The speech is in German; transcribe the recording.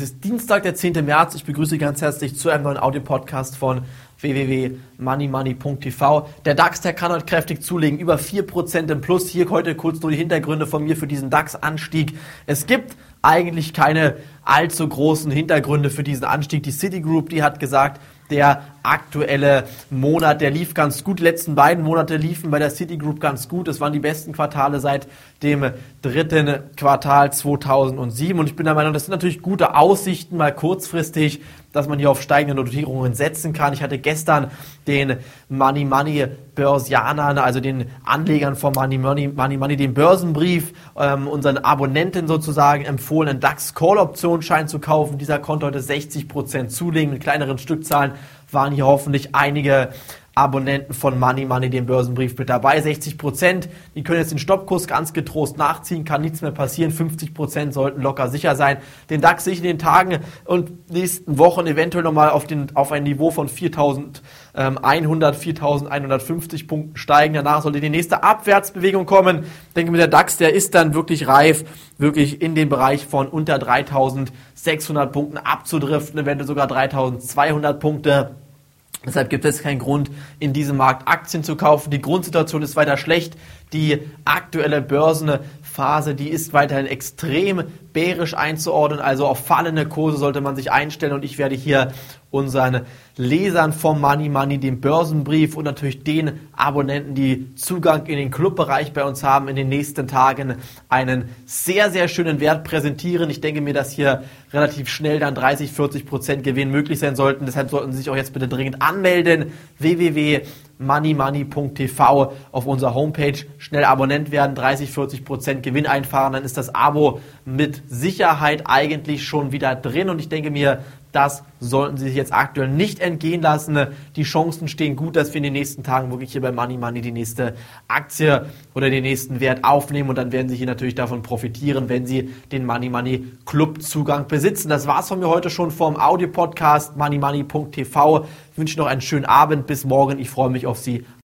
ist Dienstag, der 10. März. Ich begrüße ganz herzlich zu einem neuen Audio-Podcast von www.moneymoney.tv. Der DAX, der kann heute kräftig zulegen, über 4% im Plus. Hier heute kurz nur die Hintergründe von mir für diesen DAX-Anstieg. Es gibt eigentlich keine allzu großen Hintergründe für diesen Anstieg. Die Citigroup, die hat gesagt, der aktuelle Monat, der lief ganz gut. Die letzten beiden Monate liefen bei der Citigroup ganz gut. Es waren die besten Quartale seit dem dritten Quartal 2007. Und ich bin der Meinung, das sind natürlich gute Aussichten, mal kurzfristig, dass man hier auf steigende Notierungen setzen kann. Ich hatte gestern den Money Money Börsianern, also den Anlegern von Money Money, Money Money, den Börsenbrief, ähm, unseren Abonnenten sozusagen empfohlen, einen DAX Call Optionsschein zu kaufen. Dieser konnte heute 60 Prozent zulegen mit kleineren Stückzahlen waren hier hoffentlich einige Abonnenten von Money Money den Börsenbrief mit dabei. 60 Prozent, die können jetzt den Stoppkurs ganz getrost nachziehen, kann nichts mehr passieren. 50 Prozent sollten locker sicher sein. Den DAX sich in den Tagen und nächsten Wochen eventuell nochmal auf, den, auf ein Niveau von 4100, 4150 Punkten steigen. Danach sollte die nächste Abwärtsbewegung kommen. Ich denke, mit der DAX, der ist dann wirklich reif, wirklich in den Bereich von unter 3600 Punkten abzudriften, eventuell sogar 3200 Punkte. Deshalb gibt es keinen Grund, in diesem Markt Aktien zu kaufen. Die Grundsituation ist weiter schlecht. Die aktuelle Börsenphase, die ist weiterhin extrem bärisch einzuordnen. Also auf fallende Kurse sollte man sich einstellen. Und ich werde hier unseren Lesern vom Money Money, dem Börsenbrief und natürlich den Abonnenten, die Zugang in den Clubbereich bei uns haben, in den nächsten Tagen einen sehr, sehr schönen Wert präsentieren. Ich denke mir, dass hier relativ schnell dann 30, 40 Prozent Gewinn möglich sein sollten. Deshalb sollten Sie sich auch jetzt bitte dringend anmelden. www.moneymoney.tv auf unserer Homepage. Schnell Abonnent werden, 30, 40 Prozent Gewinn einfahren. Dann ist das Abo mit Sicherheit eigentlich schon wieder drin. Und ich denke mir, das sollten Sie sich jetzt aktuell nicht entgehen lassen. Die Chancen stehen gut, dass wir in den nächsten Tagen wirklich hier bei Money Money die nächste Aktie oder den nächsten Wert aufnehmen und dann werden Sie hier natürlich davon profitieren, wenn Sie den Money Money Club Zugang besitzen. Das war's von mir heute schon vom Audio Podcast moneymoney.tv. Ich wünsche noch einen schönen Abend. Bis morgen. Ich freue mich auf Sie.